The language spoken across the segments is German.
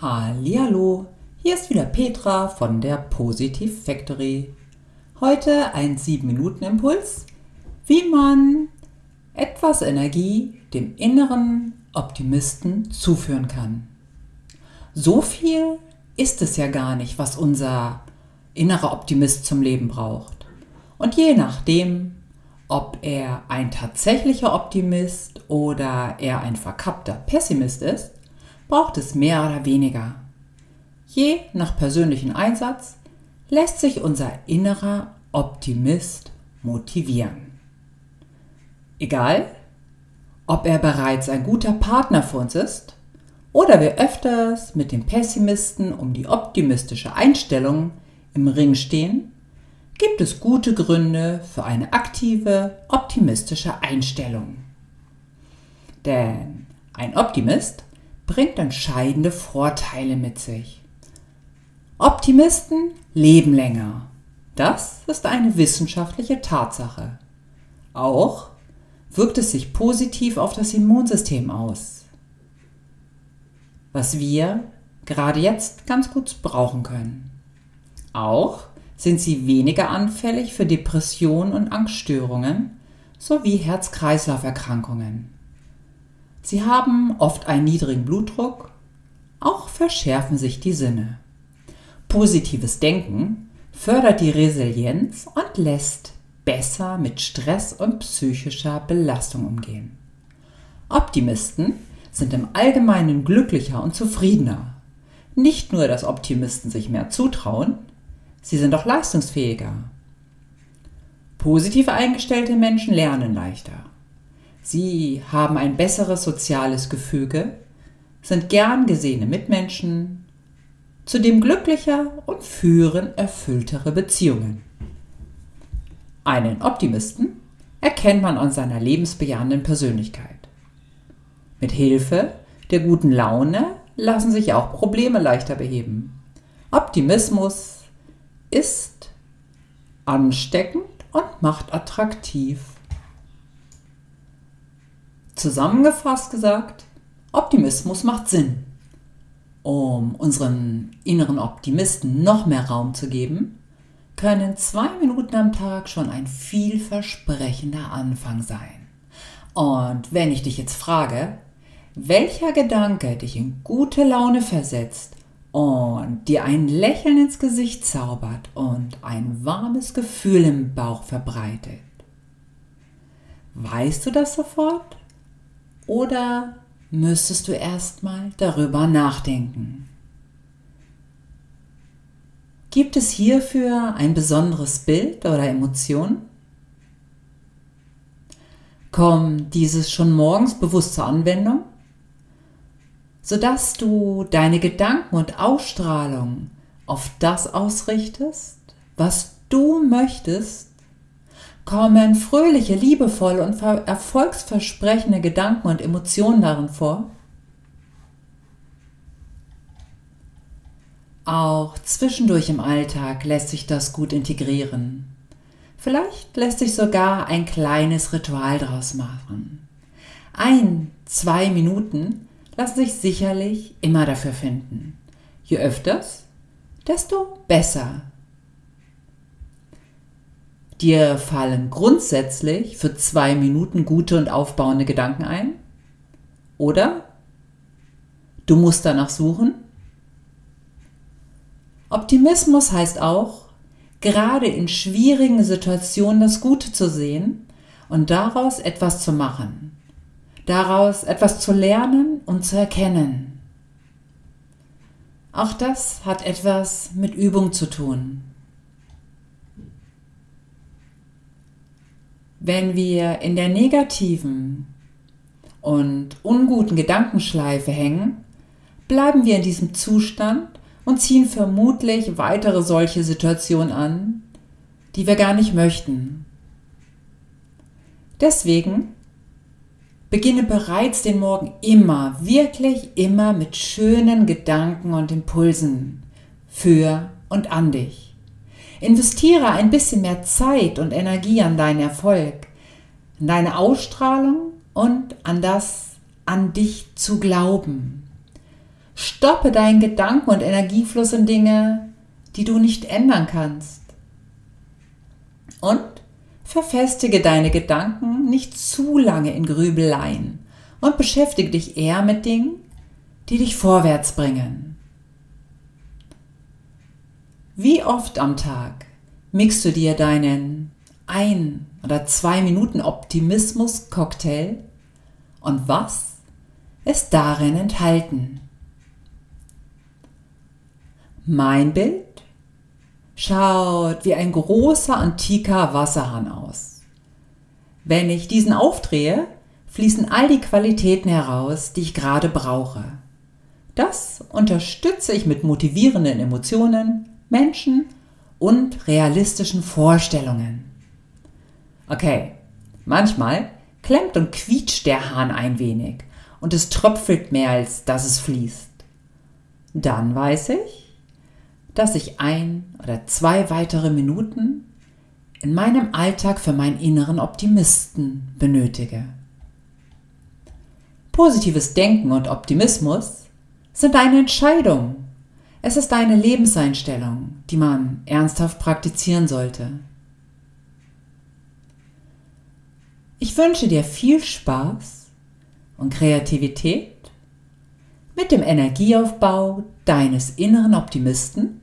Hallihallo, hier ist wieder Petra von der Positive Factory. Heute ein 7-Minuten-Impuls, wie man etwas Energie dem inneren Optimisten zuführen kann. So viel ist es ja gar nicht, was unser innerer Optimist zum Leben braucht. Und je nachdem, ob er ein tatsächlicher Optimist oder er ein verkappter Pessimist ist, braucht es mehr oder weniger. Je nach persönlichen Einsatz lässt sich unser innerer Optimist motivieren. Egal, ob er bereits ein guter Partner für uns ist oder wir öfters mit dem Pessimisten um die optimistische Einstellung im Ring stehen, gibt es gute Gründe für eine aktive, optimistische Einstellung. Denn ein Optimist bringt entscheidende Vorteile mit sich. Optimisten leben länger. Das ist eine wissenschaftliche Tatsache. Auch wirkt es sich positiv auf das Immunsystem aus, was wir gerade jetzt ganz gut brauchen können. Auch sind sie weniger anfällig für Depressionen und Angststörungen sowie Herz-Kreislauf-Erkrankungen. Sie haben oft einen niedrigen Blutdruck, auch verschärfen sich die Sinne. Positives Denken fördert die Resilienz und lässt besser mit Stress und psychischer Belastung umgehen. Optimisten sind im Allgemeinen glücklicher und zufriedener. Nicht nur, dass Optimisten sich mehr zutrauen, sie sind auch leistungsfähiger. Positiv eingestellte Menschen lernen leichter. Sie haben ein besseres soziales Gefüge, sind gern gesehene Mitmenschen, zudem glücklicher und führen erfülltere Beziehungen. Einen Optimisten erkennt man an seiner lebensbejahenden Persönlichkeit. Mit Hilfe der guten Laune lassen sich auch Probleme leichter beheben. Optimismus ist ansteckend und macht attraktiv. Zusammengefasst gesagt, Optimismus macht Sinn. Um unseren inneren Optimisten noch mehr Raum zu geben, können zwei Minuten am Tag schon ein vielversprechender Anfang sein. Und wenn ich dich jetzt frage, welcher Gedanke dich in gute Laune versetzt und dir ein Lächeln ins Gesicht zaubert und ein warmes Gefühl im Bauch verbreitet, weißt du das sofort? Oder müsstest du erstmal darüber nachdenken? Gibt es hierfür ein besonderes Bild oder Emotion? Kommt dieses schon morgens bewusst zur Anwendung, sodass du deine Gedanken und Ausstrahlung auf das ausrichtest, was du möchtest kommen fröhliche, liebevolle und erfolgsversprechende Gedanken und Emotionen darin vor? Auch zwischendurch im Alltag lässt sich das gut integrieren. Vielleicht lässt sich sogar ein kleines Ritual daraus machen. Ein, zwei Minuten lassen sich sicherlich immer dafür finden. Je öfters, desto besser Dir fallen grundsätzlich für zwei Minuten gute und aufbauende Gedanken ein? Oder du musst danach suchen? Optimismus heißt auch, gerade in schwierigen Situationen das Gute zu sehen und daraus etwas zu machen, daraus etwas zu lernen und zu erkennen. Auch das hat etwas mit Übung zu tun. Wenn wir in der negativen und unguten Gedankenschleife hängen, bleiben wir in diesem Zustand und ziehen vermutlich weitere solche Situationen an, die wir gar nicht möchten. Deswegen beginne bereits den Morgen immer, wirklich immer mit schönen Gedanken und Impulsen für und an dich. Investiere ein bisschen mehr Zeit und Energie an deinen Erfolg, an deine Ausstrahlung und an das, an dich zu glauben. Stoppe deinen Gedanken- und Energiefluss in Dinge, die du nicht ändern kannst. Und verfestige deine Gedanken nicht zu lange in Grübeleien und beschäftige dich eher mit Dingen, die dich vorwärts bringen. Wie oft am Tag mixst du dir deinen ein oder zwei Minuten Optimismus-Cocktail und was ist darin enthalten? Mein Bild schaut wie ein großer antiker Wasserhahn aus. Wenn ich diesen aufdrehe, fließen all die Qualitäten heraus, die ich gerade brauche. Das unterstütze ich mit motivierenden Emotionen, Menschen und realistischen Vorstellungen. Okay, manchmal klemmt und quietscht der Hahn ein wenig und es tröpfelt mehr, als dass es fließt. Dann weiß ich, dass ich ein oder zwei weitere Minuten in meinem Alltag für meinen inneren Optimisten benötige. Positives Denken und Optimismus sind eine Entscheidung. Es ist eine Lebenseinstellung, die man ernsthaft praktizieren sollte. Ich wünsche dir viel Spaß und Kreativität mit dem Energieaufbau deines inneren Optimisten,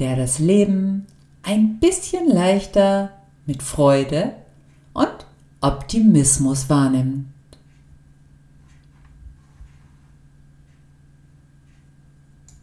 der das Leben ein bisschen leichter mit Freude und Optimismus wahrnimmt.